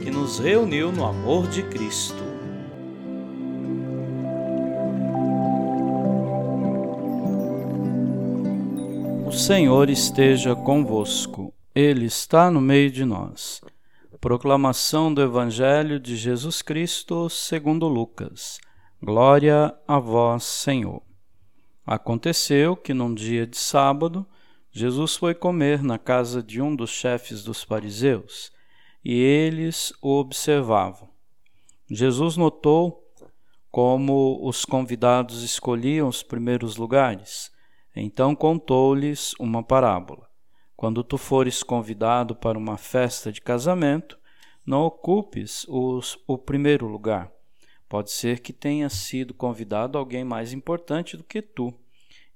que nos reuniu no amor de Cristo. O Senhor esteja convosco, Ele está no meio de nós. Proclamação do Evangelho de Jesus Cristo segundo Lucas. Glória a vós, Senhor. Aconteceu que num dia de sábado, Jesus foi comer na casa de um dos chefes dos fariseus e eles o observavam. Jesus notou como os convidados escolhiam os primeiros lugares. Então contou-lhes uma parábola. Quando tu fores convidado para uma festa de casamento, não ocupes os, o primeiro lugar. Pode ser que tenha sido convidado alguém mais importante do que tu.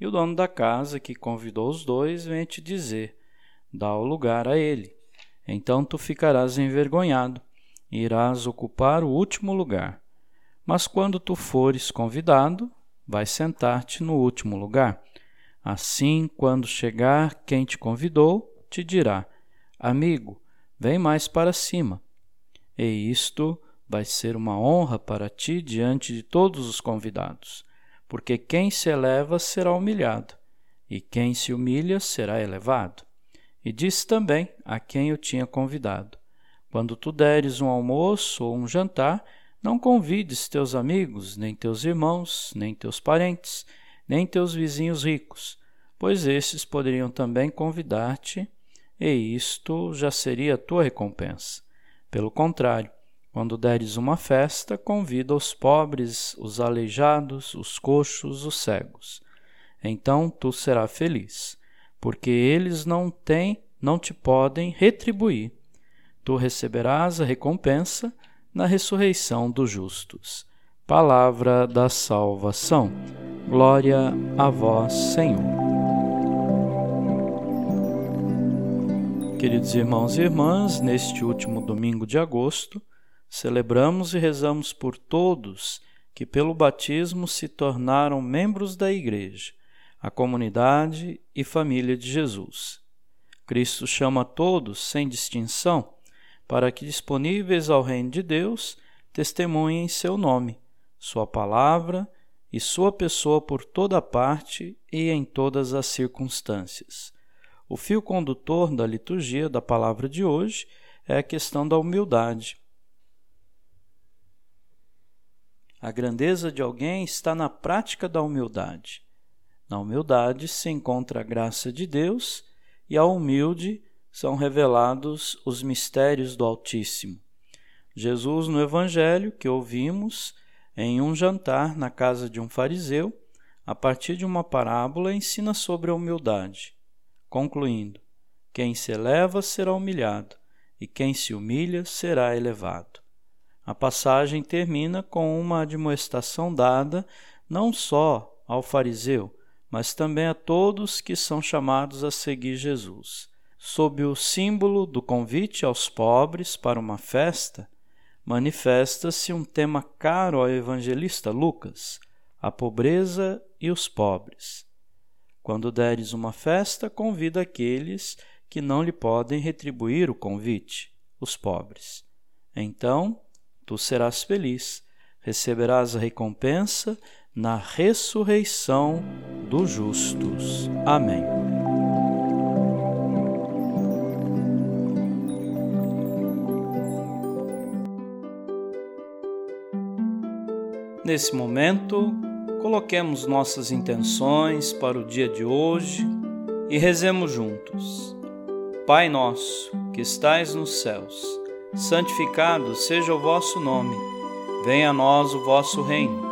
E o dono da casa, que convidou os dois, vem te dizer: dá o lugar a ele. Então tu ficarás envergonhado e irás ocupar o último lugar. Mas quando tu fores convidado, vai sentar-te no último lugar. Assim, quando chegar quem te convidou, te dirá: Amigo, vem mais para cima. E isto vai ser uma honra para ti diante de todos os convidados, porque quem se eleva será humilhado, e quem se humilha será elevado. E disse também a quem o tinha convidado: Quando tu deres um almoço ou um jantar, não convides teus amigos, nem teus irmãos, nem teus parentes, nem teus vizinhos ricos, pois esses poderiam também convidar-te, e isto já seria a tua recompensa. Pelo contrário, quando deres uma festa, convida os pobres, os aleijados, os coxos, os cegos. Então tu serás feliz porque eles não têm, não te podem retribuir. Tu receberás a recompensa na ressurreição dos justos. Palavra da salvação. Glória a vós, Senhor. Queridos irmãos e irmãs, neste último domingo de agosto, celebramos e rezamos por todos que pelo batismo se tornaram membros da Igreja a comunidade e família de Jesus. Cristo chama todos, sem distinção, para que, disponíveis ao reino de Deus, testemunhem seu nome, sua palavra e sua pessoa por toda parte e em todas as circunstâncias. O fio condutor da liturgia da palavra de hoje é a questão da humildade. A grandeza de alguém está na prática da humildade. Na humildade se encontra a graça de Deus e ao humilde são revelados os mistérios do Altíssimo. Jesus, no Evangelho que ouvimos, em um jantar na casa de um fariseu, a partir de uma parábola, ensina sobre a humildade, concluindo: Quem se eleva será humilhado, e quem se humilha será elevado. A passagem termina com uma admoestação dada não só ao fariseu, mas também a todos que são chamados a seguir Jesus. Sob o símbolo do convite aos pobres para uma festa, manifesta-se um tema caro ao evangelista Lucas: a pobreza e os pobres. Quando deres uma festa, convida aqueles que não lhe podem retribuir o convite, os pobres. Então tu serás feliz, receberás a recompensa na ressurreição dos justos. Amém. Nesse momento, coloquemos nossas intenções para o dia de hoje e rezemos juntos. Pai nosso, que estais nos céus, santificado seja o vosso nome. Venha a nós o vosso reino